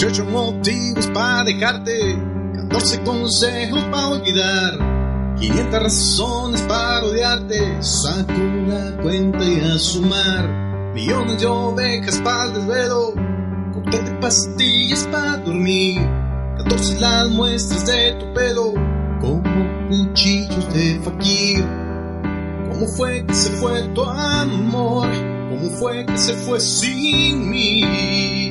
18 motivos para dejarte, 14 consejos para olvidar, 500 razones para odiarte. Saco la cuenta y a sumar, millones de ovejas para el desvelo, cóctel de pastillas para dormir, 14 las muestras de tu pelo, como cuchillos de fakir. ¿Cómo fue que se fue tu amor? ¿Cómo fue que se fue sin mí?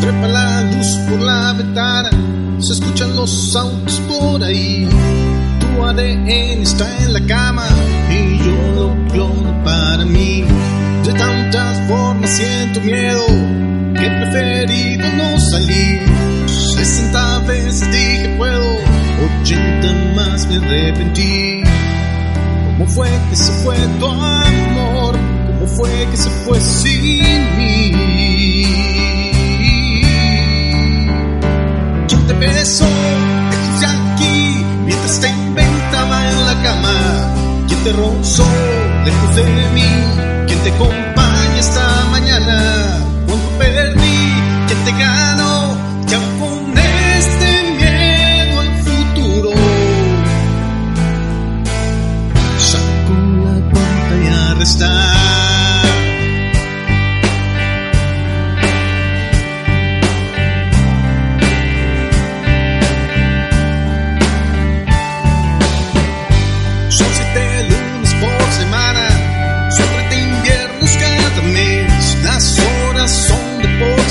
Trepa la luz por la ventana, se escuchan los autos por ahí. Tu ADN está en la cama y yo lo clono para mí. De tantas formas siento miedo que he preferido no salir. 60 veces dije puedo, 80 más me arrepentí. ¿Cómo fue que se fue tu amor? ¿Cómo fue que se fue sin te inventaba en la cama. ¿Quién te rozó lejos de mí? ¿Quién te acompaña esta mañana?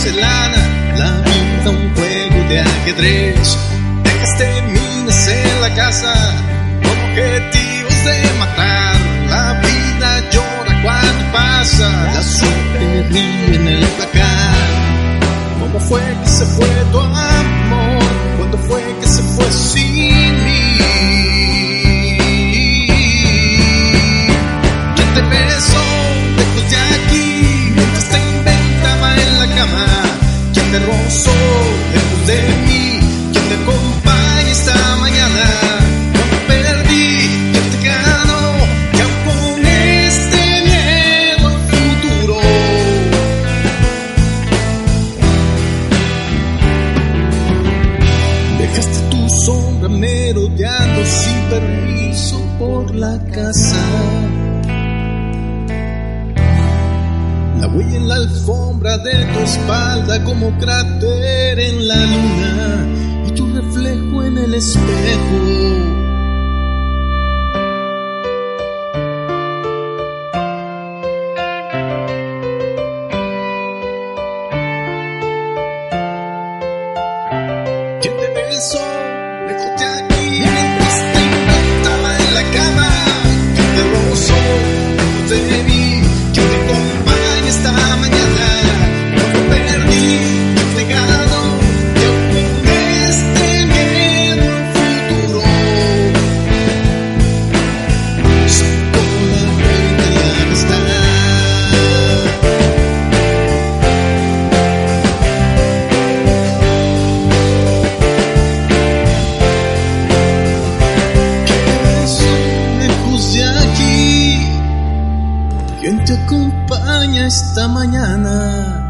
Porcelana, la vida un juego de ajedrez. Dejaste minas en la casa con objetivos de matar. La vida llora cuando pasa, la suerte ríe en el placar. ¿Cómo fue que se fue tu amor? ¿Cuándo fue que se fue sin lejos de mí? ¿Quién te acompaña esta mañana? Cuando perdí, ¿quién te ganó? Y aún con este miedo al futuro. Dejaste tu sombra merodeando sin permiso por la casa. Huella en la alfombra de tu espalda como cráter en la luna y tu reflejo en el espejo. ¿Quién te besó? Esta mañana?